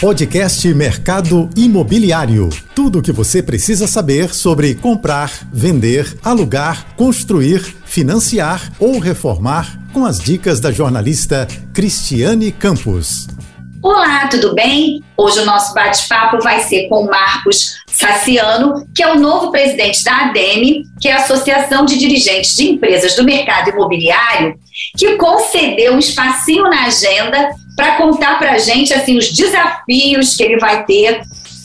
Podcast Mercado Imobiliário. Tudo o que você precisa saber sobre comprar, vender, alugar, construir, financiar ou reformar com as dicas da jornalista Cristiane Campos. Olá, tudo bem? Hoje o nosso bate-papo vai ser com Marcos Saciano, que é o novo presidente da ADEME, que é a Associação de Dirigentes de Empresas do Mercado Imobiliário, que concedeu um espacinho na agenda para contar para a gente assim, os desafios que ele vai ter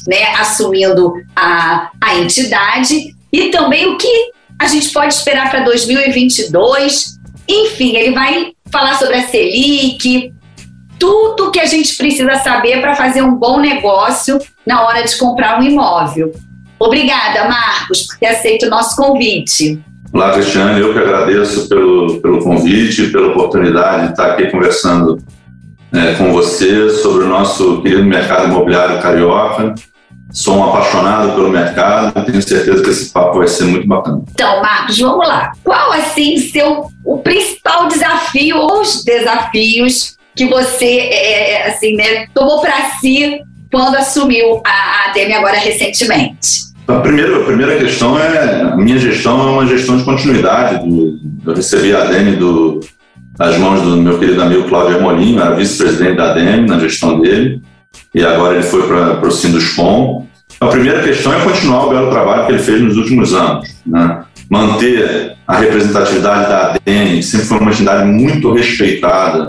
né, assumindo a, a entidade e também o que a gente pode esperar para 2022. Enfim, ele vai falar sobre a Selic, tudo que a gente precisa saber para fazer um bom negócio na hora de comprar um imóvel. Obrigada, Marcos, por ter aceito o nosso convite. Olá, Cristiane, eu que agradeço pelo, pelo convite, pela oportunidade de estar aqui conversando é, com você sobre o nosso querido mercado imobiliário carioca. Sou um apaixonado pelo mercado tenho certeza que esse papo vai ser muito bacana. Então, Marcos, vamos lá. Qual, assim, seu o principal desafio ou os desafios que você, é, é assim, né, tomou para si quando assumiu a ADEME agora recentemente? A primeira, a primeira questão é, a minha gestão é uma gestão de continuidade. Do, eu recebi a ADEME do, nas mãos do meu querido amigo Cláudio Hermolino, era vice-presidente da ADEM na gestão dele, e agora ele foi para o Sinduscom. A primeira questão é continuar o belo trabalho que ele fez nos últimos anos. Né? Manter a representatividade da ADEM, que sempre foi uma entidade muito respeitada,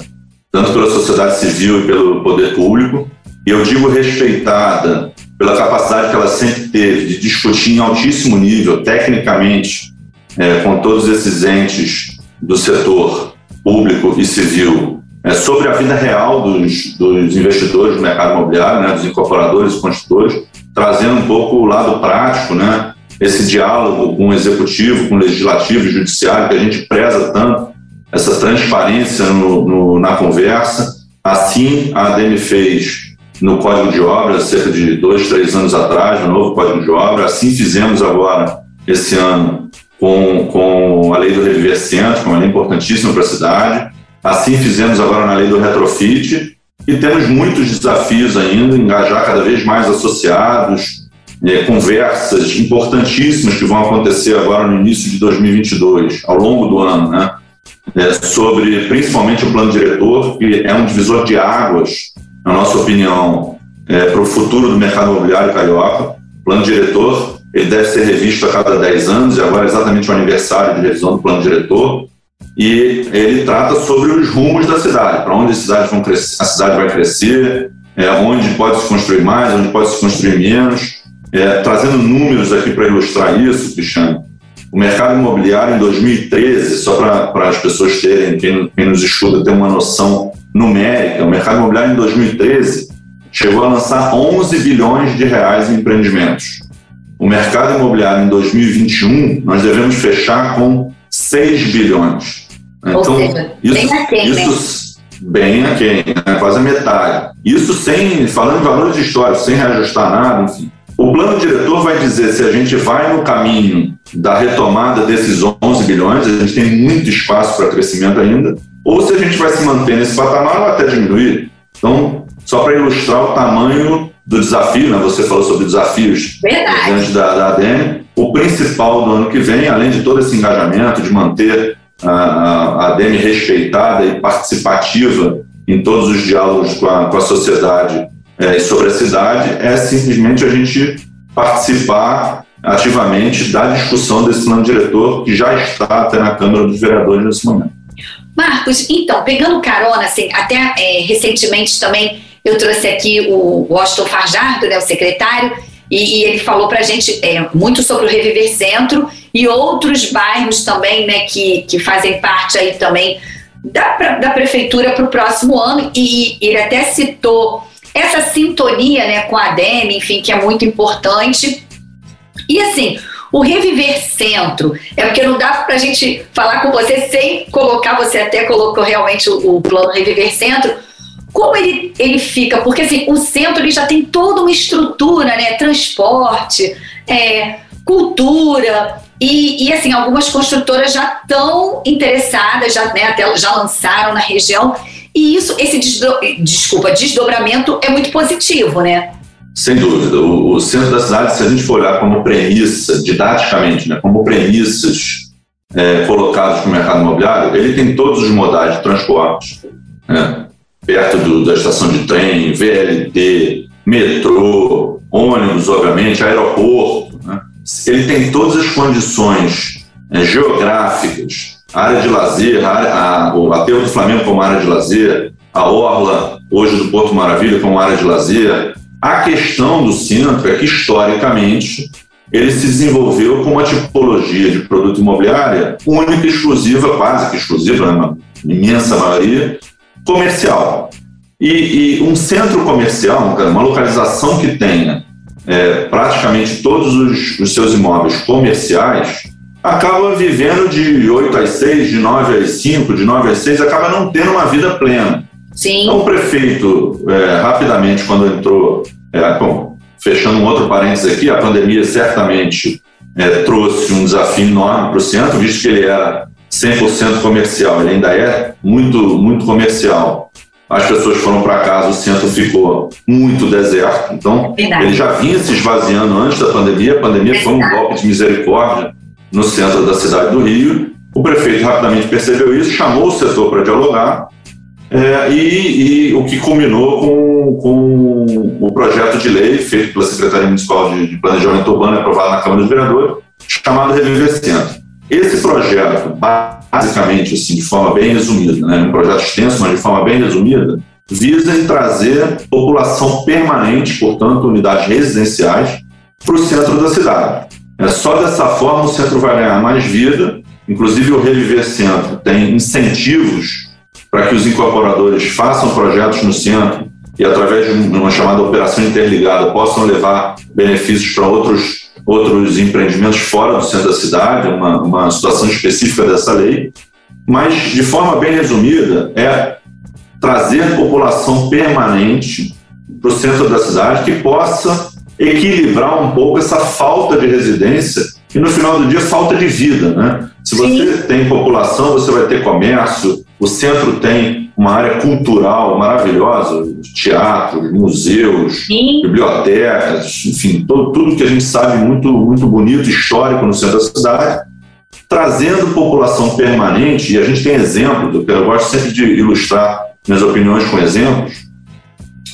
tanto pela sociedade civil e pelo poder público, e eu digo respeitada pela capacidade que ela sempre teve de discutir em altíssimo nível, tecnicamente, é, com todos esses entes do setor, público e civil é, sobre a vida real dos, dos investidores do mercado imobiliário, né, dos incorporadores e construtores, trazendo um pouco o lado prático, né, esse diálogo com o executivo, com o legislativo e judiciário, que a gente preza tanto, essa transparência no, no, na conversa. Assim, a ADM fez no Código de Obras, cerca de dois, três anos atrás, no novo Código de Obras. Assim fizemos agora, esse ano, com, com a lei do Reviver Centro, que é uma lei importantíssima para a cidade. Assim fizemos agora na lei do retrofit e temos muitos desafios ainda, engajar cada vez mais associados, é, conversas importantíssimas que vão acontecer agora no início de 2022, ao longo do ano, né? É, sobre principalmente o plano diretor, que é um divisor de águas, na nossa opinião, é, para o futuro do mercado imobiliário carioca. O plano diretor ele deve ser revisto a cada 10 anos, e agora é exatamente o aniversário de revisão do plano diretor, e ele trata sobre os rumos da cidade, para onde a cidade, vão crescer, a cidade vai crescer, é, onde pode se construir mais, onde pode se construir menos. É, trazendo números aqui para ilustrar isso, Cristiano, o mercado imobiliário em 2013, só para as pessoas terem, quem, quem nos estuda, ter uma noção numérica, o mercado imobiliário em 2013 chegou a lançar 11 bilhões de reais em empreendimentos o mercado imobiliário em 2021, nós devemos fechar com 6 bilhões. Então, seja, isso, bem aquém, isso, né? Bem aquém, né? quase a metade. Isso sem, falando em valores históricos, sem reajustar nada, enfim. O plano diretor vai dizer se a gente vai no caminho da retomada desses 11 bilhões, a gente tem muito espaço para crescimento ainda, ou se a gente vai se manter nesse patamar ou até diminuir. Então, só para ilustrar o tamanho do desafio, né? você falou sobre desafios Verdade. diante da, da ADM. O principal do ano que vem, além de todo esse engajamento, de manter a, a ADM respeitada e participativa em todos os diálogos com a, com a sociedade é, sobre a cidade, é simplesmente a gente participar ativamente da discussão desse plano diretor que já está até na Câmara dos Vereadores nesse momento. Marcos, então, pegando carona, assim, até é, recentemente também eu trouxe aqui o Washington Fajardo, né, o secretário, e, e ele falou para a gente é, muito sobre o Reviver Centro e outros bairros também, né, que, que fazem parte aí também da, da prefeitura para o próximo ano. E, e ele até citou essa sintonia, né, com a ADEM, enfim, que é muito importante. E assim, o Reviver Centro, é porque não dá para a gente falar com você sem colocar, você até colocou realmente o, o plano Reviver Centro, como ele, ele fica? Porque assim, o centro ele já tem toda uma estrutura, né? Transporte, é, cultura. E, e, assim, algumas construtoras já estão interessadas, já, né, até já lançaram na região. E isso, esse desdo, desculpa, desdobramento é muito positivo, né? Sem dúvida. O, o, centro da cidade, se a gente for olhar como premissa, didaticamente, né, como premissas é, colocadas no mercado imobiliário, ele tem todos os modais de transporte, né, perto do, da estação de trem, VLT, metrô, ônibus, obviamente, aeroporto. Né, ele tem todas as condições é, geográficas, área de lazer, área, a, o aterro do Flamengo como área de lazer, a orla hoje do Porto Maravilha como área de lazer, a questão do centro é que, historicamente, ele se desenvolveu com uma tipologia de produto imobiliário única e exclusiva, quase que exclusiva, né, uma imensa maioria, comercial. E, e um centro comercial, uma localização que tenha é, praticamente todos os, os, seus imóveis comerciais, acaba vivendo de 8 às 6, de 9 às 5, de 9 às 6, acaba não tendo uma vida plena. Sim. Então, o prefeito, é, rapidamente, quando entrou, é, bom, fechando um outro parênteses aqui, a pandemia certamente é, trouxe um desafio enorme para o centro, visto que ele era 100% comercial, ele ainda é muito, muito comercial. As pessoas foram para casa, o centro ficou muito deserto. Então, Verdade. ele já vinha se esvaziando antes da pandemia. A pandemia Verdade. foi um golpe de misericórdia no centro da cidade do Rio. O prefeito rapidamente percebeu isso, chamou o setor para dialogar é, e, e, o que culminou com, com, o projeto de lei feito pela Secretaria Municipal de, de Planejamento Urbano, aprovado na Câmara dos Vereadores, chamado Reviver Centro. Esse projeto, basicamente, assim, de forma bem resumida, né, um projeto extenso, mas de forma bem resumida, visa em trazer população permanente, portanto, unidades residenciais, para o centro da cidade. É, só dessa forma o centro vai ganhar mais vida, inclusive o Reviver Centro tem incentivos para que os incorporadores façam projetos no centro e, através de uma chamada operação interligada, possam levar benefícios para outros, outros empreendimentos fora do centro da cidade, uma, uma situação específica dessa lei. Mas, de forma bem resumida, é trazer população permanente para o centro da cidade que possa equilibrar um pouco essa falta de residência e, no final do dia, falta de vida. Né? Se você Sim. tem população, você vai ter comércio, o centro tem uma área cultural maravilhosa, teatros, museus, Sim. bibliotecas, enfim, todo, tudo que a gente sabe muito, muito bonito, histórico no centro da cidade, trazendo população permanente, e a gente tem exemplos, eu gosto sempre de ilustrar minhas opiniões com exemplos.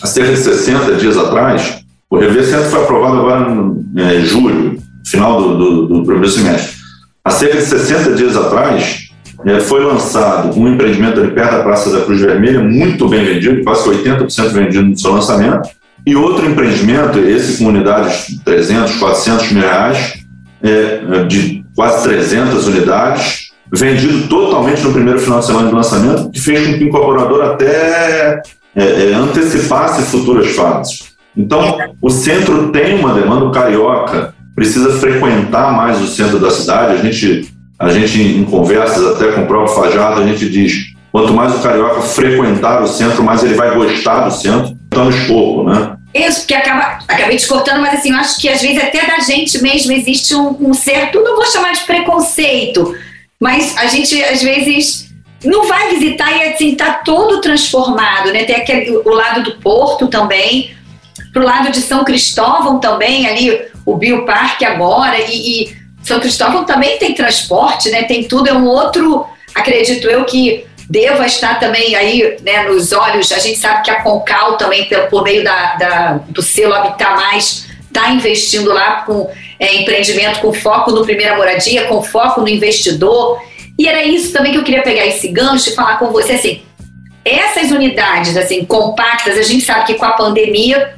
Há cerca de 60 dias atrás, o Rever Centro foi aprovado agora em é, julho, final do, do, do primeiro semestre. Há cerca de 60 dias atrás, é, foi lançado um empreendimento ali perto da Praça da Cruz Vermelha, muito bem vendido, quase 80% vendido no seu lançamento, e outro empreendimento, esse com unidades de 300, 400 mil reais, é, de quase 300 unidades, vendido totalmente no primeiro final de semana de lançamento, que fez com que o incorporador até é, é, antecipasse futuras fases. Então, o centro tem uma demanda, o carioca precisa frequentar mais o centro da cidade, a gente a gente, em conversas até com o próprio Fajardo, a gente diz: quanto mais o carioca frequentar o centro, mais ele vai gostar do centro, então escopo, né? Isso, porque acaba, acabei te cortando, mas assim, eu acho que às vezes até da gente mesmo existe um, um certo, não vou chamar de preconceito, mas a gente às vezes não vai visitar e assim, tá todo transformado, né? Tem aquele, o lado do Porto também, pro lado de São Cristóvão também, ali o Bioparque agora, e, e são Cristóvão também tem transporte, né? Tem tudo, é um outro, acredito eu que deva estar também aí né, nos olhos. A gente sabe que a Concal também, por meio da, da do selo Habitar Mais, está investindo lá com é, empreendimento com foco no primeira moradia, com foco no investidor. E era isso também que eu queria pegar esse gancho e falar com você assim. Essas unidades assim compactas, a gente sabe que com a pandemia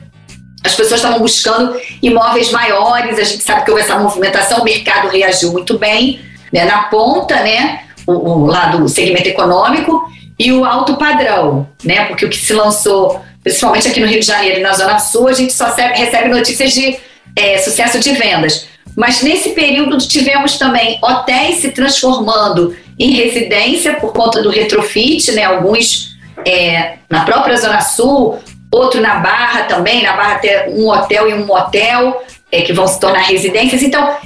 as pessoas estavam buscando imóveis maiores, a gente sabe que houve essa movimentação, o mercado reagiu muito bem, né, na ponta, né, o, o lado segmento econômico e o alto padrão, né, porque o que se lançou, principalmente aqui no Rio de Janeiro e na Zona Sul, a gente só recebe notícias de é, sucesso de vendas. Mas nesse período tivemos também hotéis se transformando em residência por conta do retrofit, né, alguns é, na própria Zona Sul, outro na Barra também, na Barra tem um hotel e um motel é, que vão se tornar residências. Então,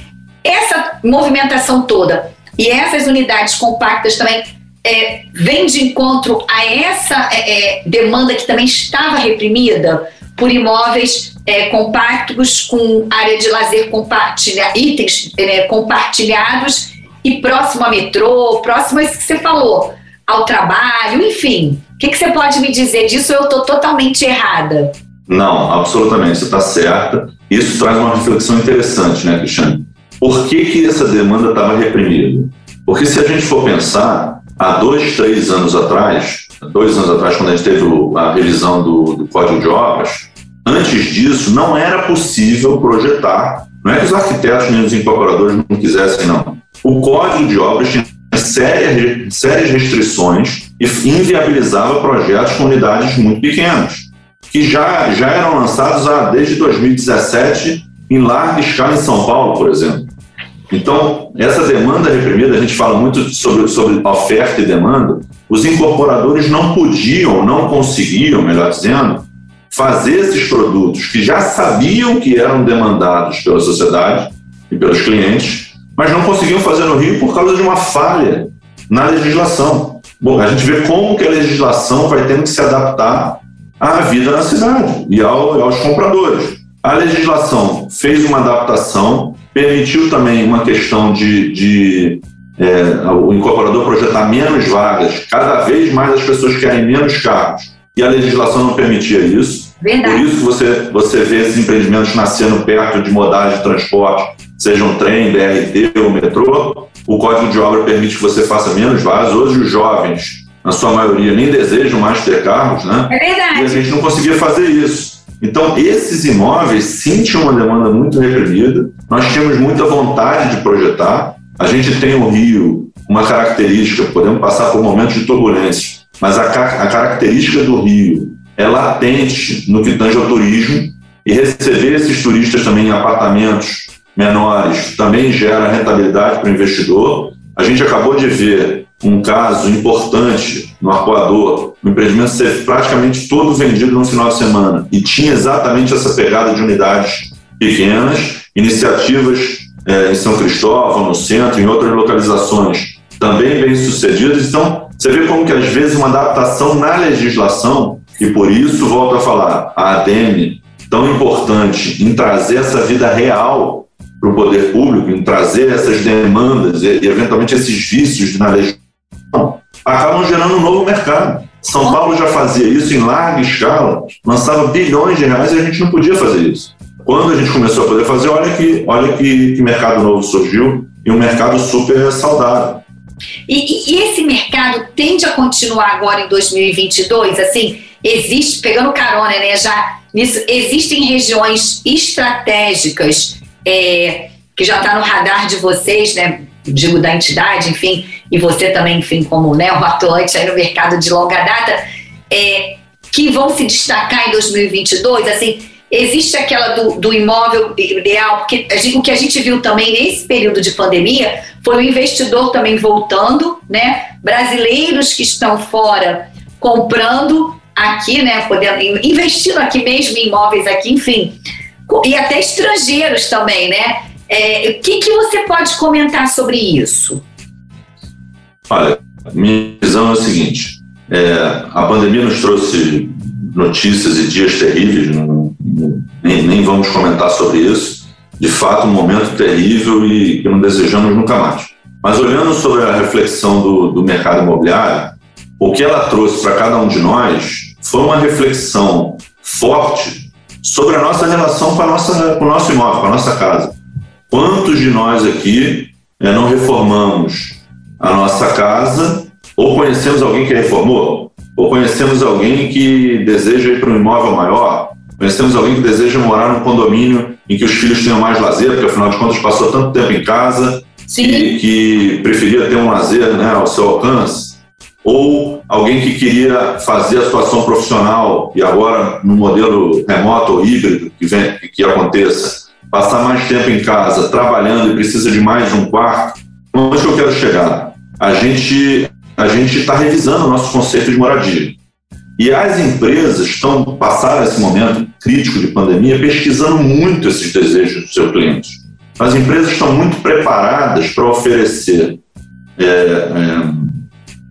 essa movimentação toda e essas unidades compactas também é, vem de encontro a essa é, é demanda que também estava reprimida por imóveis é, compactos com área de lazer compartilha, itens é, compartilhados e próximo a metrô, próximo a isso que você falou, ao trabalho, enfim. O que, que você pode me dizer disso? Eu estou totalmente errada. Não, absolutamente, você está certa. Isso traz uma reflexão interessante, né, Cristiane? Por que, que essa demanda estava reprimida? Porque se a gente for pensar, há dois, três anos atrás, dois anos atrás, quando a gente teve a revisão do, do Código de Obras, antes disso não era possível projetar. Não é que os arquitetos nem os incorporadores não quisessem, não. O Código de Obras tinha sérias, restrições e inviabilizava projetos com unidades muito pequenas, que já, já eram lançados há, desde 2017 em larga escala em São Paulo, por exemplo. Então, essa demanda reprimida, a gente fala muito sobre, sobre oferta e demanda, os incorporadores não podiam, não conseguiam, melhor dizendo, fazer esses produtos que já sabiam que eram demandados pela sociedade e pelos clientes, mas não conseguiam fazer no Rio por causa de uma falha na legislação. Bom, a gente vê como que a legislação vai tendo que se adaptar à vida na cidade e ao, aos compradores. A legislação fez uma adaptação, permitiu também uma questão de, de é, o incorporador projetar menos vagas, cada vez mais as pessoas querem menos carros, e a legislação não permitia isso. Verdade. Por isso que você, você vê esses empreendimentos nascendo perto de modais de transporte, sejam trem, BRT ou metrô. O Código de Obra permite que você faça menos vagas. Hoje os jovens, na sua maioria, nem desejam mais ter carros, né? É verdade. E a gente não conseguia fazer isso. Então, esses imóveis sim tinham uma demanda muito reprimida, nós tínhamos muita vontade de projetar. A gente tem o Rio uma característica, podemos passar por momentos de turbulência, mas a, a característica do Rio é latente no que tange ao turismo e receber esses turistas também em apartamentos menores também gera rentabilidade para o investidor. A gente acabou de ver um caso importante no Arcoador, o empreendimento ser praticamente todo vendido no final de semana e tinha exatamente essa pegada de unidades pequenas, iniciativas é, em São Cristóvão, no centro, em outras localizações também bem sucedidas. Então, você vê como que às vezes uma adaptação na legislação, e por isso, volto a falar, a ADM, tão importante em trazer essa vida real para o poder público, em trazer essas demandas e, e eventualmente esses vícios na legislação, acabam gerando um novo mercado. São Paulo já fazia isso em larga escala, lançava bilhões de reais e a gente não podia fazer isso. Quando a gente começou a poder fazer, olha que, olha que, que mercado novo surgiu e um mercado super saudável. E, e, esse mercado tende a continuar agora em 2022? Assim, existe, pegando carona, né, já nisso, existem regiões estratégicas é, que já está no radar de vocês, né? Digo da entidade, enfim, e você também, enfim, como né, um atuante aí no mercado de longa data, é, que vão se destacar em 2022, assim, existe aquela do, do imóvel ideal, porque o que a gente viu também nesse período de pandemia foi o investidor também voltando, né? Brasileiros que estão fora comprando aqui, né? Podendo, investindo aqui mesmo em imóveis aqui, enfim e até estrangeiros também, né? É, o que, que você pode comentar sobre isso? Olha, minha visão é a seguinte: é, a pandemia nos trouxe notícias e dias terríveis, não, não, nem, nem vamos comentar sobre isso. De fato, um momento terrível e que não desejamos nunca mais. Mas olhando sobre a reflexão do, do mercado imobiliário, o que ela trouxe para cada um de nós foi uma reflexão forte sobre a nossa relação com, a nossa, com o nosso imóvel, com a nossa casa. Quantos de nós aqui é, não reformamos a nossa casa ou conhecemos alguém que reformou? Ou conhecemos alguém que deseja ir para um imóvel maior? Conhecemos alguém que deseja morar num condomínio em que os filhos tenham mais lazer, porque afinal de contas passou tanto tempo em casa Sim. e que preferia ter um lazer né, ao seu alcance? Ou alguém que queria fazer a situação profissional e agora no modelo remoto ou híbrido que, vem, que aconteça, passar mais tempo em casa trabalhando e precisa de mais de um quarto, onde que eu quero chegar? A gente a gente está revisando o nosso conceito de moradia. E as empresas estão passaram esse momento crítico de pandemia pesquisando muito esses desejos dos seus clientes. As empresas estão muito preparadas para oferecer é, é,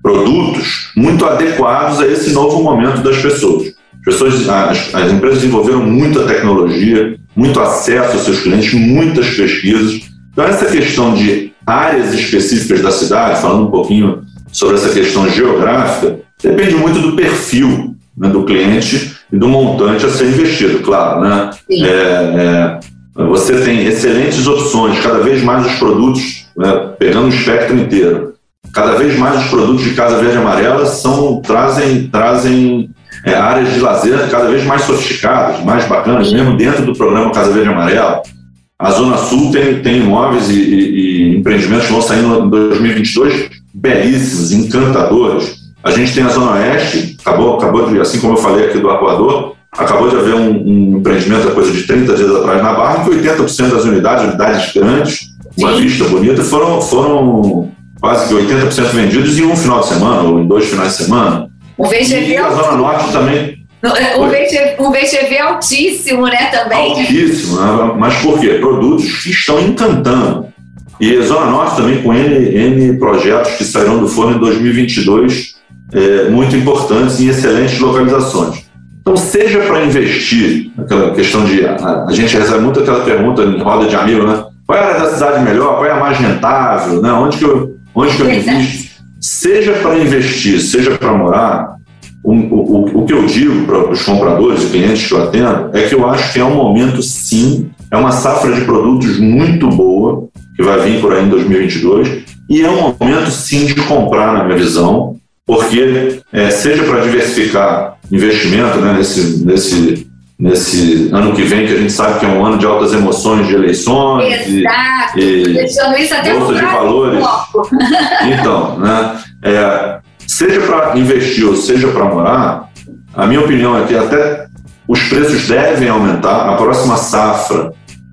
produtos muito adequados a esse novo momento das pessoas. As, pessoas, as, as empresas desenvolveram muita tecnologia, muito acesso aos seus clientes, muitas pesquisas. Então, essa questão de áreas específicas da cidade, falando um pouquinho sobre essa questão geográfica, depende muito do perfil né, do cliente e do montante a ser investido, claro. Né? É, é, você tem excelentes opções, cada vez mais os produtos, né, pegando o espectro inteiro, cada vez mais os produtos de Casa Verde e Amarela são, trazem, trazem é, áreas de lazer cada vez mais sofisticadas, mais bacanas, mesmo dentro do programa Casa Verde e Amarela. A Zona Sul tem, tem imóveis e, e, e empreendimentos que vão sair em 2022 belíssimos, encantadores. A gente tem a Zona Oeste, acabou, acabou de, assim como eu falei aqui do Arcoador, acabou de haver um, um empreendimento, coisa de 30 dias atrás na Barra, que 80% das unidades, unidades grandes, uma Sim. vista bonita, foram, foram quase que 80% vendidos em um final de semana ou em dois finais de semana. O VGV e a Zona Norte também. É, o VGV, VGV altíssimo, né, também. Altíssimo, né? mas por quê? Produtos que estão encantando. E a Zona Norte também com N, N projetos que sairão do forno em 2022, é, muito importantes e excelentes localizações. Então, seja para investir, aquela questão de. A, a, gente recebe muito aquela pergunta em roda de amigo, né? Qual é a área da cidade melhor? Qual é a mais rentável? Né? Onde que eu, onde que eu invisto? Seja para investir, seja para morar, o, o, o que eu digo para os compradores e clientes que eu atendo é que eu acho que é um momento, sim, é uma safra de produtos muito boa, que vai vir por aí em 2022, e é um momento, sim, de comprar, na minha visão, porque é, seja para diversificar investimento né, nesse, nesse, nesse ano que vem, que a gente sabe que é um ano de altas emoções de eleições. Exato, e, deixando isso até bolsa de valores. Então, né, é, seja para investir ou seja para morar, a minha opinião é que até os preços devem aumentar. A próxima safra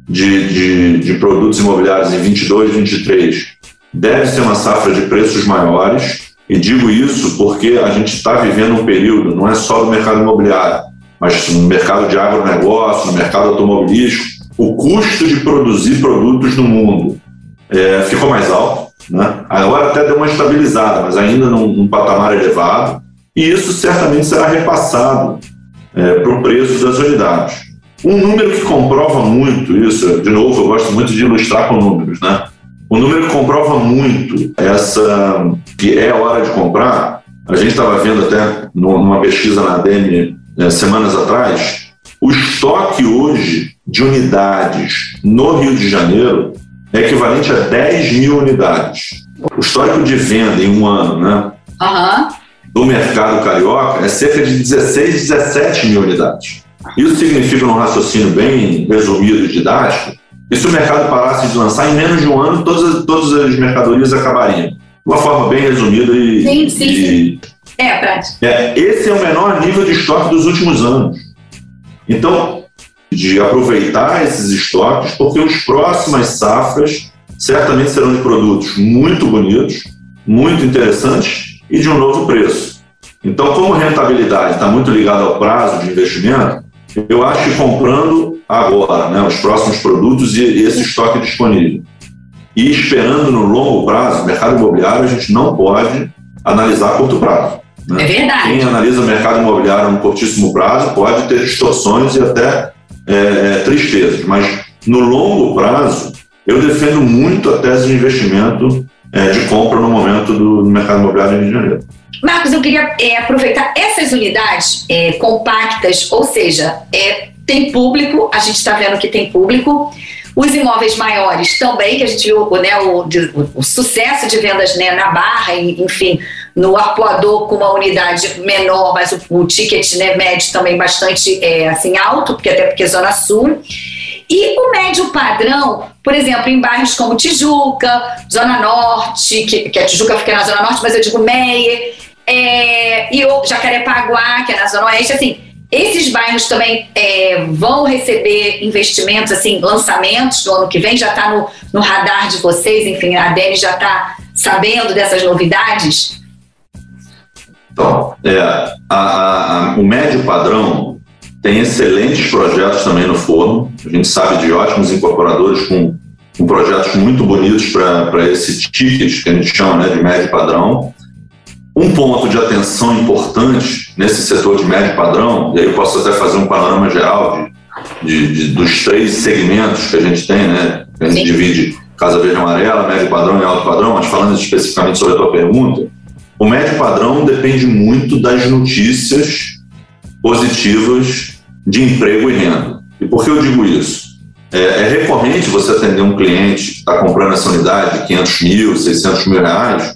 de, de, de produtos imobiliários em 22, 23 deve ser uma safra de preços maiores. E digo isso porque a gente está vivendo um período, não é só do mercado imobiliário, mas no mercado de agronegócio, no mercado automobilístico, o custo de produzir produtos no mundo é, ficou mais alto. Né? Agora até deu uma estabilizada, mas ainda num, num patamar elevado, e isso certamente será repassado é, para o preço das unidades. Um número que comprova muito isso, de novo, eu gosto muito de ilustrar com números, né? Um número que comprova muito essa que é hora de comprar, a gente estava vendo até numa pesquisa na ADM é, semanas atrás, o estoque hoje de unidades no Rio de Janeiro é equivalente a 10 mil unidades. O histórico de venda em um ano, né? Uhum. Do mercado carioca é cerca de 16, 17 mil unidades. Isso significa, num raciocínio bem resumido e didático, que se o mercado parasse de lançar, em menos de um ano, todas, todas as mercadorias acabariam. De uma forma bem resumida e. Sim, sim. E, é, prático. É, esse é o menor nível de estoque dos últimos anos. Então, de aproveitar esses estoques, porque os próximas safras certamente serão de produtos muito bonitos, muito interessantes e de um novo preço. Então, como rentabilidade está muito ligada ao prazo de investimento, eu acho que comprando agora né, os próximos produtos e esse estoque disponível e esperando no longo prazo, mercado imobiliário, a gente não pode analisar a curto prazo. Né? É verdade. Quem analisa o mercado imobiliário no curtíssimo prazo pode ter distorções e até é, é, tristezas, mas no longo prazo, eu defendo muito a tese de investimento é, de compra no momento do, do mercado imobiliário em Rio de Janeiro. Marcos, eu queria é, aproveitar essas unidades é, compactas, ou seja, é, tem público, a gente está vendo que tem público. Os imóveis maiores também, que a gente viu né, o, o, o sucesso de vendas né, na Barra, enfim, no arpoador com uma unidade menor, mas o, o ticket né, médio também bastante é, assim alto, porque até porque é Zona Sul. E o médio padrão, por exemplo, em bairros como Tijuca, Zona Norte, que, que a Tijuca fica na Zona Norte, mas eu digo Meier, é, e o Jacarepaguá, que é na Zona Oeste, assim, esses bairros também é, vão receber investimentos, assim, lançamentos do ano que vem, já está no, no radar de vocês, enfim, a Dani já está sabendo dessas novidades? Então, é, a, a, o médio padrão tem excelentes projetos também no forno. A gente sabe de ótimos incorporadores com, com projetos muito bonitos para esse ticket que a gente chama né, de médio padrão. Um ponto de atenção importante nesse setor de médio padrão, e aí eu posso até fazer um panorama geral de, de, de dos três segmentos que a gente tem, né? A gente Sim. divide Casa Verde Amarela, médio padrão e alto padrão, mas falando especificamente sobre a tua pergunta, o médio padrão depende muito das notícias positivas de emprego e renda. E por que eu digo isso? É, é recorrente você atender um cliente que está comprando essa unidade de 500 mil, 600 mil reais,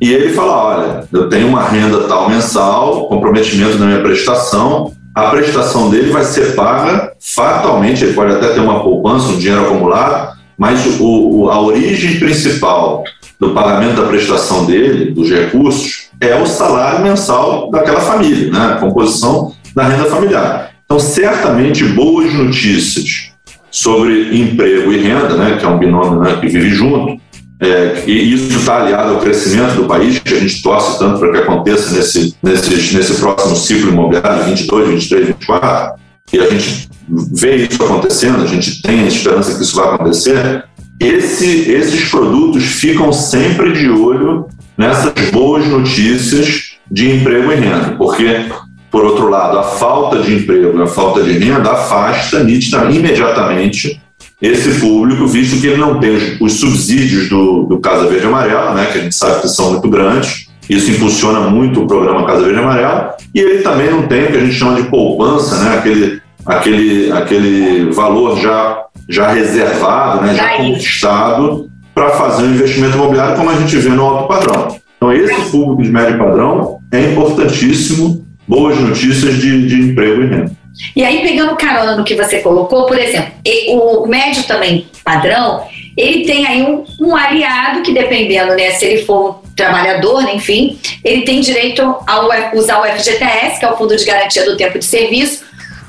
e ele fala: olha, eu tenho uma renda tal mensal, comprometimento na minha prestação, a prestação dele vai ser paga fatalmente, ele pode até ter uma poupança, um dinheiro acumulado, mas o, o, a origem principal do pagamento da prestação dele, dos recursos, é o salário mensal daquela família, né? a composição da renda familiar. Então, certamente, boas notícias sobre emprego e renda, né, que é um binômio né, que vive junto, é, e isso está aliado ao crescimento do país, que a gente torce tanto para que aconteça nesse, nesse, nesse próximo ciclo imobiliário, 22, 23, 24, e a gente vê isso acontecendo, a gente tem a esperança que isso vai acontecer. Esse, esses produtos ficam sempre de olho nessas boas notícias de emprego e renda, porque, por outro lado, a falta de emprego, a falta de renda afasta nítida, imediatamente esse público, visto que ele não tem os, os subsídios do, do Casa Verde Amarela, né, que a gente sabe que são muito grandes, isso impulsiona muito o programa Casa Verde Amarela, e ele também não tem o que a gente chama de poupança, né, aquele, aquele, aquele valor já, já reservado, né, já conquistado para fazer um investimento imobiliário como a gente vê no alto padrão. Então, esse público de médio padrão é importantíssimo, boas notícias de, de emprego e renda. E aí, pegando carona no que você colocou, por exemplo, o médio também padrão, ele tem aí um, um aliado que, dependendo, né, se ele for um trabalhador, né, enfim, ele tem direito a usar o FGTS, que é o Fundo de Garantia do Tempo de Serviço,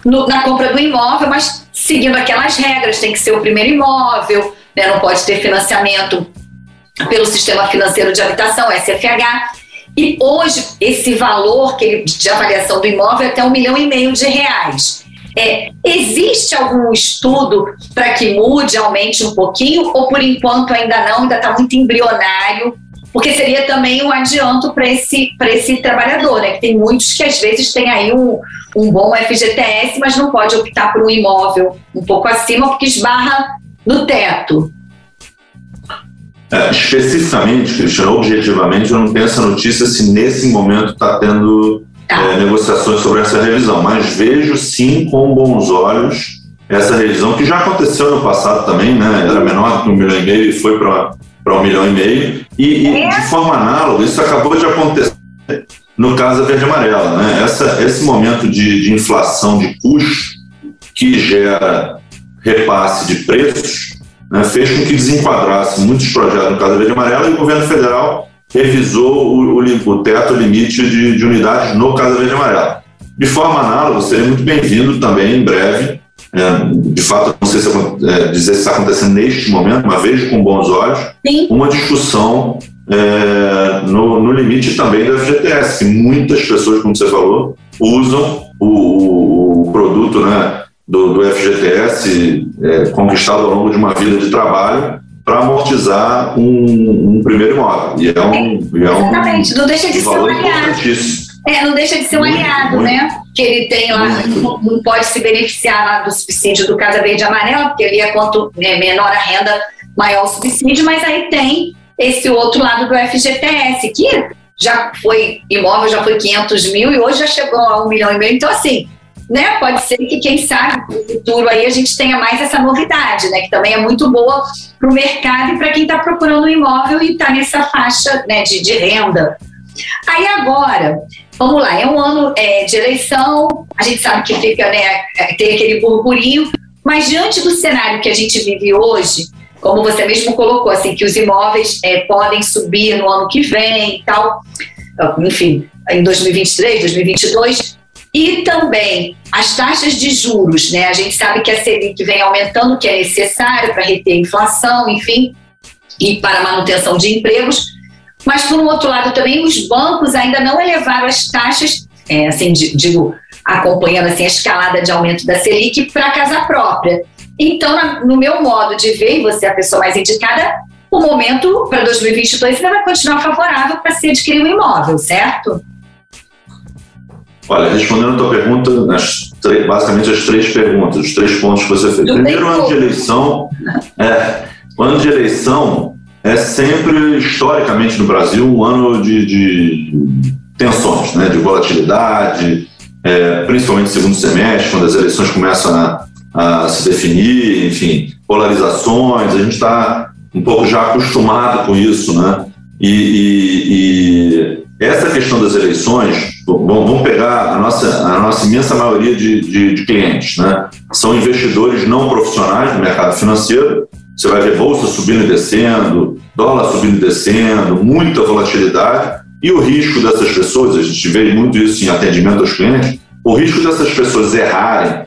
no, na compra do imóvel, mas seguindo aquelas regras, tem que ser o primeiro imóvel, né, não pode ter financiamento pelo Sistema Financeiro de Habitação, SFH. E hoje, esse valor que ele, de avaliação do imóvel é até um milhão e meio de reais. É, existe algum estudo para que mude, aumente um pouquinho, ou por enquanto ainda não, ainda está muito embrionário? Porque seria também um adianto para esse, esse trabalhador, né? Que tem muitos que às vezes têm aí um, um bom FGTS, mas não pode optar por um imóvel um pouco acima porque esbarra no teto. É, especificamente, Cristiano, objetivamente, eu não tenho essa notícia se nesse momento está tendo tá. é, negociações sobre essa revisão, mas vejo sim com bons olhos essa revisão que já aconteceu no passado também, né? Era menor que um milhão e meio e foi para um milhão e meio. E, e, de forma análoga, isso acabou de acontecer no caso da verde amarela, né? Essa, esse momento de, de inflação de custo que gera repasse de preços né, fez com que desenquadrasse muitos projetos no Casa Verde e Amarela e o governo federal revisou o, o, o teto limite de, de, unidades no Casa Verde e Amarela. De forma análoga, seria muito bem-vindo também em breve, é, de fato, sei se é, dizer se está acontecendo neste momento, mas vejo com bons olhos, Sim. uma discussão é, no, no, limite também do FGTS, que muitas pessoas, como você falou, usam o, o, o produto, né, do, do FGTS é, conquistado ao longo de uma vida de trabalho para amortizar um, um, primeiro imóvel. E é um, é um Exatamente, não deixa de ser um. É, não deixa de ser um aliado, né? Que ele tem lá, não, pode se beneficiar lá do subsídio do Casa Verde e Amarela, porque ali é quanto né, menor a renda, maior o subsídio, mas aí tem esse outro lado do FGTS, que já foi imóvel, já foi 500 mil e hoje já chegou a um milhão e meio. Então, assim, né? Pode ser que, quem sabe, no futuro aí a gente tenha mais essa novidade, né? Que também é muito boa para o mercado e para quem está procurando um imóvel e está nessa faixa né, de, de renda. Aí agora, vamos lá, é um ano é, de eleição, a gente sabe que fica, né, é, tem aquele burburinho, mas diante do cenário que a gente vive hoje, como você mesmo colocou, assim, que os imóveis é, podem subir no ano que vem e tal, enfim, em 2023, 2022, e também as taxas de juros, né? A gente sabe que a Selic vem aumentando que é necessário para reter a inflação, enfim, e para manutenção de empregos. Mas, por um outro lado, também os bancos ainda não elevaram as taxas, é, assim, digo, acompanhando assim, a escalada de aumento da Selic para casa própria. Então, no meu modo de ver, e você é a pessoa mais indicada, o momento para 2022 ainda vai continuar favorável para se adquirir um imóvel, certo? Olha, respondendo a tua pergunta, as basicamente as três perguntas, os três pontos que você fez. Primeiro, ano de eleição. É, o ano de eleição é sempre, historicamente no Brasil, um ano de, de tensões, né, de volatilidade, é, principalmente no segundo semestre, quando as eleições começam a, a se definir, enfim, polarizações, a gente está um pouco já acostumado com isso, né? E, e, e, essa questão das eleições, vamos pegar a nossa, a nossa imensa maioria de, de, de, clientes, né? São investidores não profissionais do mercado financeiro. Você vai ver bolsa subindo e descendo, dólar subindo e descendo, muita volatilidade. E o risco dessas pessoas, a gente vê muito isso em atendimento aos clientes, o risco dessas pessoas errarem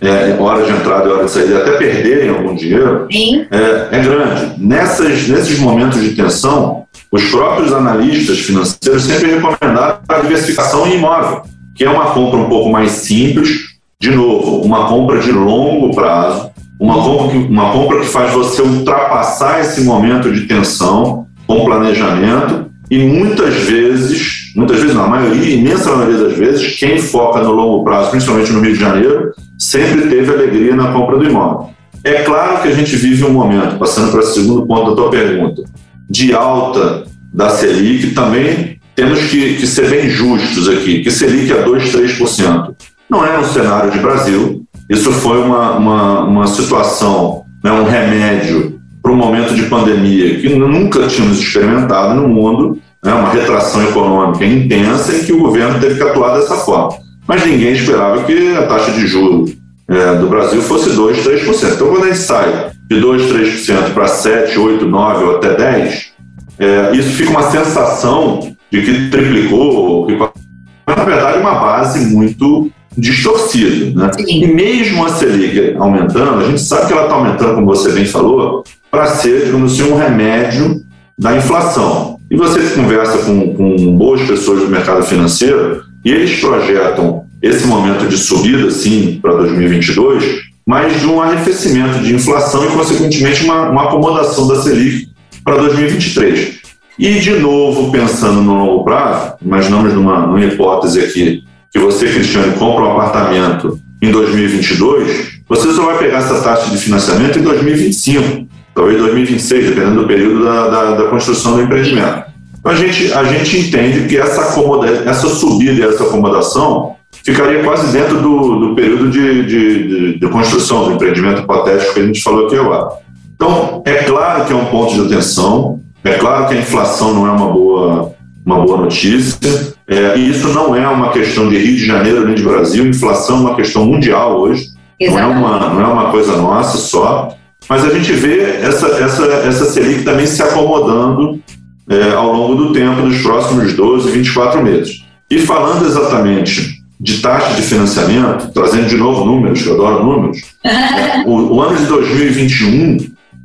é, hora de entrada e hora de saída, até perderem algum dinheiro, é, é, grande. Nessas, nesses momentos de tensão, os próprios analistas financeiros sempre recomendaram a diversificação em imóvel, que é uma compra um pouco mais simples, de novo, uma compra de longo prazo, uma compra que, uma compra que faz você ultrapassar esse momento de tensão com planejamento e muitas vezes, muitas vezes, não, a maioria, imensa maioria das vezes, quem foca no longo prazo, principalmente no Rio de Janeiro, sempre teve alegria na compra do imóvel. É claro que a gente vive um momento, passando para o segundo ponto da tua pergunta, de alta da Selic, também temos que, que ser bem justos aqui, que Selic é 2, 3%. Não é um cenário de Brasil, isso foi uma, uma, uma situação, né, um remédio para um momento de pandemia que nunca tínhamos experimentado no mundo, né, uma retração econômica intensa em que o governo teve que atuar dessa forma. Mas ninguém esperava que a taxa de juros é, do Brasil fosse 2, 3%. Então, quando a gente sai de 2, 3% para 7, 8, 9 ou até 10, é, isso fica uma sensação de que triplicou, que, na verdade, uma base muito distorcida. Né? E mesmo a Selic aumentando, a gente sabe que ela está aumentando, como você bem falou, para ser, digamos assim, um remédio da inflação. E você conversa com, com boas pessoas do mercado financeiro e eles projetam esse momento de subida, sim, para 2022, mas de um arrefecimento de inflação e, consequentemente, uma, uma acomodação da Selic para 2023. E, de novo, pensando no longo prazo, imaginamos numa, numa hipótese aqui, que você, Cristiano, compra um apartamento em 2022, você só vai pegar essa taxa de financiamento em 2025 talvez 2026, dependendo do período da, da, da construção do empreendimento. Então a gente, a gente entende que essa, acomoda, essa subida e essa acomodação ficaria quase dentro do, do período de, de, de, de, construção do empreendimento hipotético que a gente falou aqui agora. Então, é claro que é um ponto de atenção, é claro que a inflação não é uma boa, uma boa notícia, é, e isso não é uma questão de Rio de Janeiro nem de Brasil, inflação é uma questão mundial hoje, não é, uma, não é uma coisa nossa só. Mas a gente vê essa, essa, essa Selic também se acomodando é, ao longo do tempo, nos próximos 12, 24 meses. E falando exatamente de taxa de financiamento, trazendo de novo números, que eu adoro números, é, o, o, ano de 2021,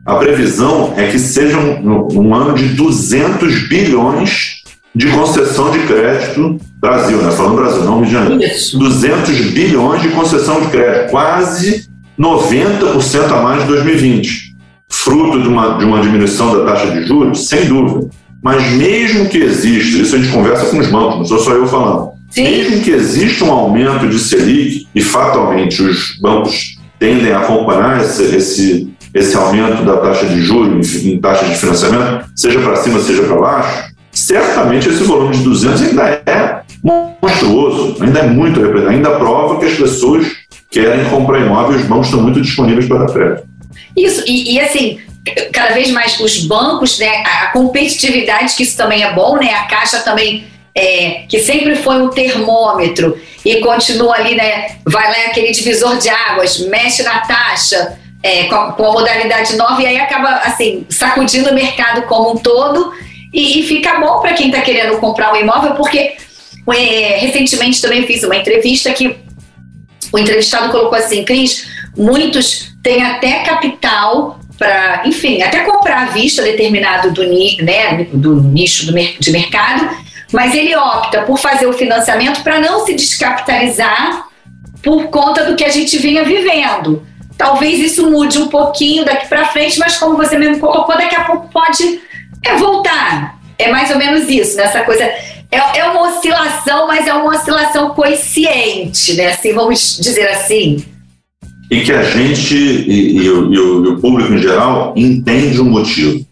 a previsão é que seja um, um ano de 200 bilhões de concessão de crédito Brasil, né? Falando Brasil, não Rio de Janeiro. Isso. 200 bilhões de concessão de crédito, quase 90% a mais de 2020. Fruto de uma, de uma diminuição da taxa de juros, sem dúvida. Mas mesmo que exista, isso a gente conversa com os bancos, não sou só eu falando. Sim. Mesmo que exista um aumento de Selic, e fatalmente os bancos tendem a acompanhar esse, esse, esse aumento da taxa de juros em, em taxa de financiamento, seja para cima, seja para baixo, certamente esse volume de 200 ainda é monstruoso, ainda é muito, ainda prova que as pessoas querem comprar imóvel e os bancos estão muito disponíveis para crédito. Isso, e, e, assim, cada vez mais os bancos, né, a competitividade, que isso também é bom, né, a Caixa também, é, que sempre foi um termômetro e continua ali, né, vai lá aquele divisor de águas, mexe na taxa, é, com, a, com, a, modalidade nova e aí acaba, assim, sacudindo o mercado como um todo e, e fica bom para quem está querendo comprar um imóvel, porque é, recentemente também fiz uma entrevista que o entrevistado colocou assim, Cris, muitos têm até capital para, enfim, até comprar à vista determinado do, né, do nicho do, de mercado, mas ele opta por fazer o financiamento para não se descapitalizar por conta do que a gente vinha vivendo. talvez isso mude um pouquinho daqui para frente, mas como você mesmo colocou, daqui a pouco pode é, voltar. É mais ou menos isso, nessa né? coisa. É, é uma oscilação, mas é uma oscilação consciente, né? Assim, vamos dizer assim. E que a gente e, e, o, e o público em geral entende o motivo.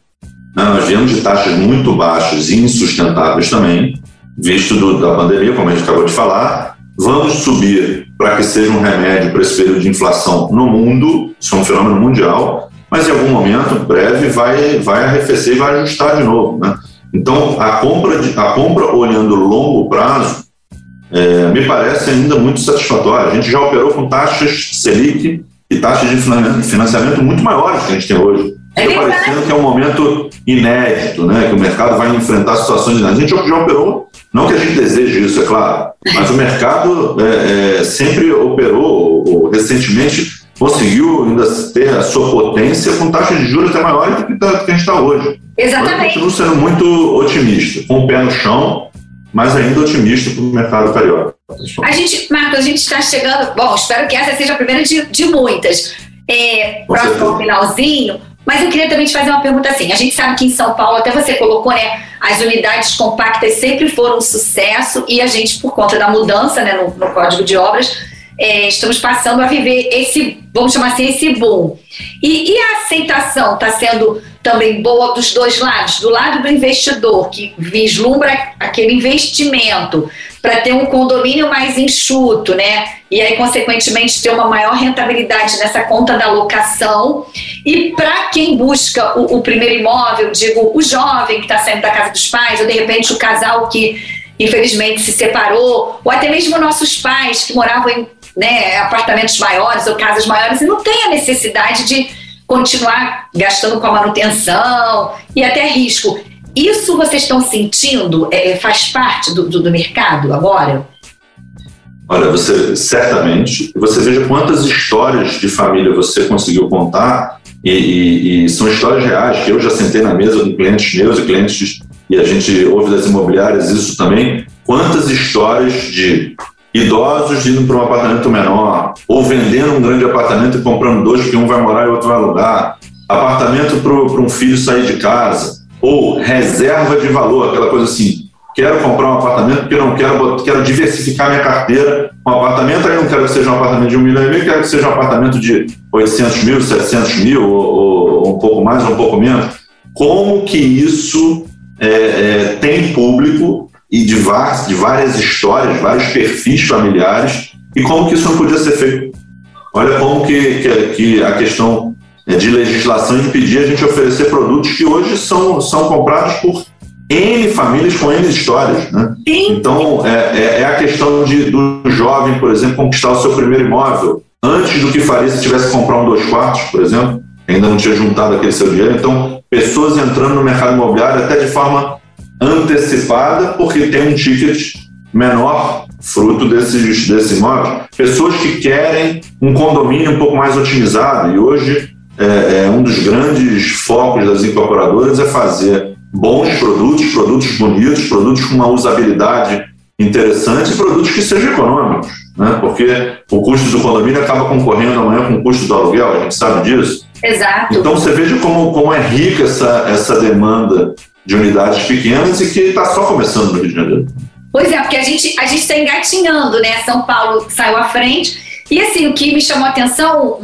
Né? Nós viemos de taxas muito baixas e insustentáveis também, visto do, da pandemia, como a gente acabou de falar. Vamos subir para que seja um remédio para esse período de inflação no mundo, isso é um fenômeno mundial, mas em algum momento breve vai, vai arrefecer e vai ajustar de novo. Né? Então, a compra, de, a compra olhando longo prazo é, me parece ainda muito satisfatória. A gente já operou com taxas Selic e taxas de financiamento muito maiores que a gente tem hoje. É Fica parecendo que é um momento inédito, né? que o mercado vai enfrentar situações inéditas. A gente já operou, não que a gente deseje isso, é claro, mas o mercado é, é, sempre operou, ou, recentemente conseguiu ainda ter a sua potência com taxas de juros até maiores do que, a gente está hoje. Exatamente. Eu continuo sendo muito otimista, com o pé no chão, mas ainda otimista para o mercado carioca. A gente, Marcos, a gente está chegando. Bom, espero que essa seja a primeira de, de muitas. É, próximo finalzinho. Mas eu queria também te fazer uma pergunta assim. A gente sabe que em São Paulo, até você colocou, né? As unidades compactas sempre foram um sucesso e a gente, por conta da mudança né, no, no Código de Obras, é, estamos passando a viver esse, vamos chamar assim, esse boom. E, e a aceitação está sendo também boa dos dois lados, do lado do investidor que vislumbra aquele investimento para ter um condomínio mais enxuto, né? E aí, consequentemente, ter uma maior rentabilidade nessa conta da locação. E para quem busca o, o, primeiro imóvel, digo, o jovem que está saindo da casa dos pais, ou de repente o casal que infelizmente se separou, ou até mesmo nossos pais que moravam em né, apartamentos maiores ou casas maiores e não tem a necessidade de continuar gastando com a manutenção e até risco. Isso vocês estão sentindo? É, faz parte do, do, do mercado agora? Olha, você certamente, você veja quantas histórias de família você conseguiu contar e, e, e, são histórias reais que eu já sentei na mesa com clientes meus e clientes e a gente ouve das imobiliárias isso também. Quantas histórias de idosos indo para um apartamento menor, ou vendendo um grande apartamento e comprando dois, porque um vai morar e o outro vai alugar, apartamento para um filho sair de casa, ou reserva de valor, aquela coisa assim, quero comprar um apartamento porque não quero, quero diversificar minha carteira, um apartamento, aí não quero que seja um apartamento de um milhão e meio, quero que seja um apartamento de 800 mil, 700 mil, ou, ou um pouco mais ou um pouco menos. Como que isso é, é, tem público e de, várias, de várias histórias, vários perfis familiares, e como que isso não podia ser feito. Olha como que, que, que a questão de legislação impedia a gente oferecer produtos que hoje são, são comprados por N famílias com N histórias. Né? Então, é, é, é, a questão de, do jovem, por exemplo, conquistar o seu primeiro imóvel antes do que faria se tivesse que comprar um dois quartos, por exemplo, ainda não tinha juntado aquele seu dinheiro. Então, pessoas entrando no mercado imobiliário até de forma antecipada, porque tem um ticket menor fruto desses, desse imóvel. Pessoas que querem um condomínio um pouco mais otimizado, e hoje é, é, um dos grandes focos das incorporadoras é fazer bons produtos, produtos bonitos, produtos com uma usabilidade interessante e produtos que sejam econômicos, né? porque o custo do condomínio acaba concorrendo amanhã com o custo do aluguel, a gente sabe disso. Exato. Então você veja como, como é rica essa, essa demanda de unidades pequenas e que está só começando no Rio de Janeiro. Pois é, porque a gente a está engatinhando, né? São Paulo saiu à frente. E assim, o que me chamou a atenção,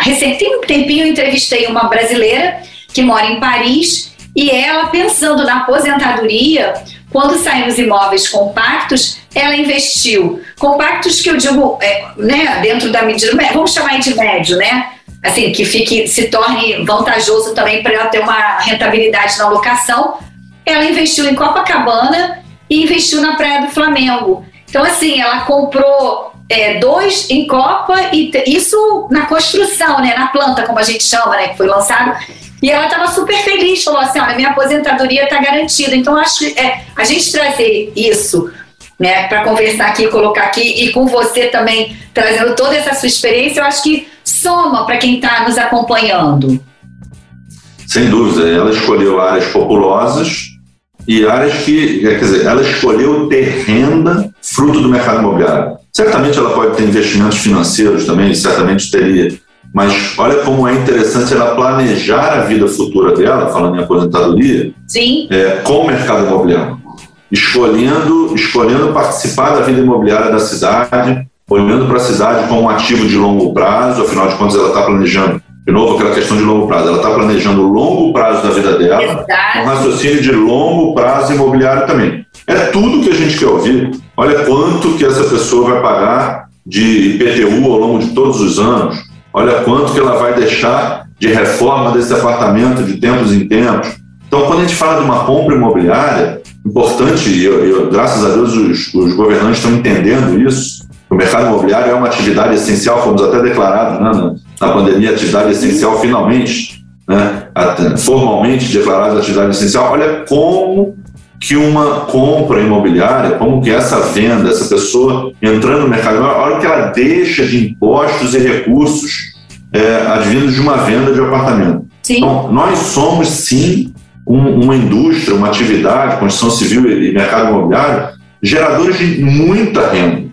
recém, tem um tempinho eu entrevistei uma brasileira que mora em Paris e ela, pensando na aposentadoria, quando saem os imóveis compactos, ela investiu. Compactos que eu digo, é, né, dentro da medida, vamos chamar de médio, né? Assim, que fique, se torne vantajoso também para ela ter uma rentabilidade na locação, ela investiu em Copacabana e investiu na Praia do Flamengo. Então, assim, ela comprou é, dois em Copa e isso na construção, né, na planta, como a gente chama, né, que foi lançado. E ela estava super feliz, falou assim: olha, minha aposentadoria está garantida. Então, acho é, a gente trazer isso né, para conversar aqui, colocar aqui, e com você também trazendo toda essa sua experiência, eu acho que soma para quem está nos acompanhando. Sem dúvida, ela escolheu áreas populosas e áreas que, quer dizer, ela escolheu ter renda fruto do mercado imobiliário. Certamente ela pode ter investimentos financeiros também, certamente teria mas olha como é interessante ela planejar a vida futura dela, falando em aposentadoria, Sim. É, com o mercado imobiliário. Escolhendo, escolhendo participar da vida imobiliária da cidade, olhando para a cidade como um ativo de longo prazo, afinal de contas ela está planejando, de novo aquela questão de longo prazo, ela está planejando o longo prazo da vida dela, Exato. um raciocínio de longo prazo imobiliário também. É tudo que a gente quer ouvir. Olha quanto que essa pessoa vai pagar de IPTU ao longo de todos os anos. Olha quanto que ela vai deixar de reforma desse apartamento de tempos em tempos. Então, quando a gente fala de uma compra imobiliária, importante, e eu, eu, graças a Deus os, os governantes estão entendendo isso, o mercado imobiliário é uma atividade essencial, fomos até declarados né, na, pandemia, atividade essencial finalmente, né, formalmente declarada atividade essencial. Olha como que uma compra imobiliária, como que essa venda, essa pessoa entrando no mercado imobiliário, olha que ela deixa de impostos e recursos é, advindos de uma venda de apartamento. Sim. Então, nós somos sim um, uma indústria, uma atividade, construção civil e mercado imobiliário, geradores de muita renda.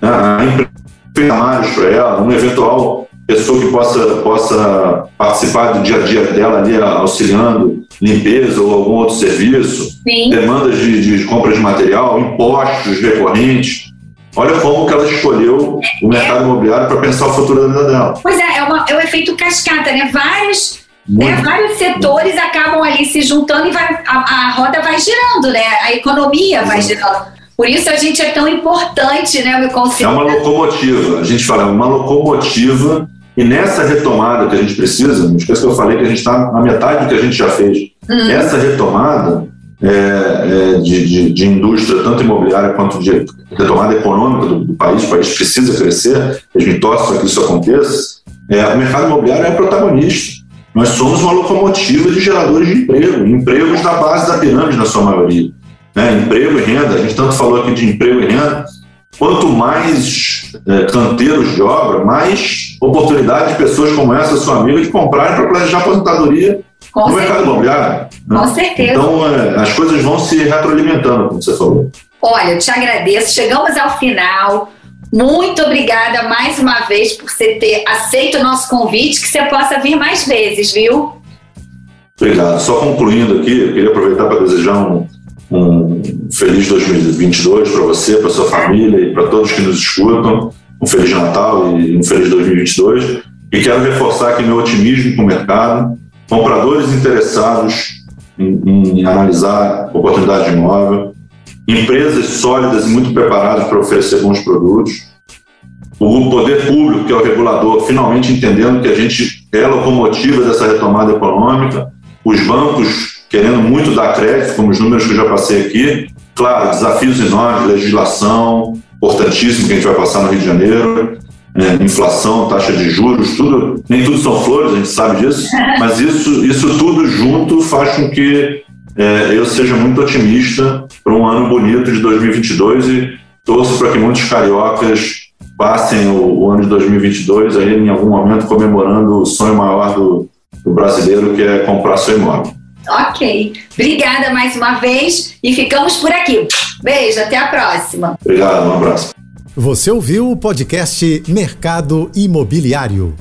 Né? A empresa para ela, um eventual pessoa que possa, possa participar do dia a dia dela ali, auxiliando limpeza ou algum outro serviço, Sim. demandas de, de compra de material, impostos recorrentes. Olha como que ela escolheu o mercado imobiliário para pensar o futuro da vida dela. Pois é, é, uma, é um efeito cascata, né? Vários, né, vários setores acabam ali se juntando e vai, a, a roda vai girando, né? A economia vai girando. Por isso a gente é tão importante, né? Me considero. É uma locomotiva. A gente fala, é uma locomotiva e nessa retomada que a gente precisa, não esqueça que eu falei que a gente está na metade do que a gente já fez. Hum. Essa retomada é, é, de, de, de, indústria, tanto imobiliária quanto de retomada econômica do, do país, o país precisa crescer, a gente torce para que isso aconteça, é, o mercado imobiliário é protagonista. Nós somos uma locomotiva de geradores de emprego, empregos na base da pirâmide, na sua maioria. Né? Emprego e renda, a gente tanto falou aqui de emprego e renda, quanto mais é, canteiros de obra, mais oportunidade de pessoas como essa, sua amiga, de comprarem para planejar aposentadoria Com no mercado imobiliário. Né? Com certeza. Então, é, as coisas vão se retroalimentando, como você falou. Olha, eu te agradeço. Chegamos ao final. Muito obrigada mais uma vez por você ter aceito o nosso convite, que você possa vir mais vezes, viu? Obrigado. Só concluindo aqui, eu queria aproveitar para desejar um, um feliz 2022 para você, para sua família e para todos que nos escutam. Um feliz Natal e um feliz 2022. E quero reforçar aqui meu otimismo com o mercado. Compradores interessados em, em analisar oportunidade de imóvel, empresas sólidas e muito preparadas para oferecer bons produtos, o poder público, que é o regulador, finalmente entendendo que a gente é locomotiva dessa retomada econômica, os bancos querendo muito dar crédito, como os números que eu já passei aqui. Claro, desafios enormes, legislação, importantíssimo que a gente vai passar no Rio de Janeiro, é, inflação, taxa de juros, tudo, nem tudo são flores, a gente sabe disso, mas isso, isso tudo junto faz com que é, eu seja muito otimista para um ano bonito de 2022 e torço para que muitos cariocas passem o, o, ano de 2022 aí em algum momento comemorando o sonho maior do, do brasileiro que é comprar seu imóvel. Ok. Obrigada mais uma vez e ficamos por aqui. Beijo, até a próxima. Obrigado, um abraço. Você ouviu o podcast Mercado Imobiliário.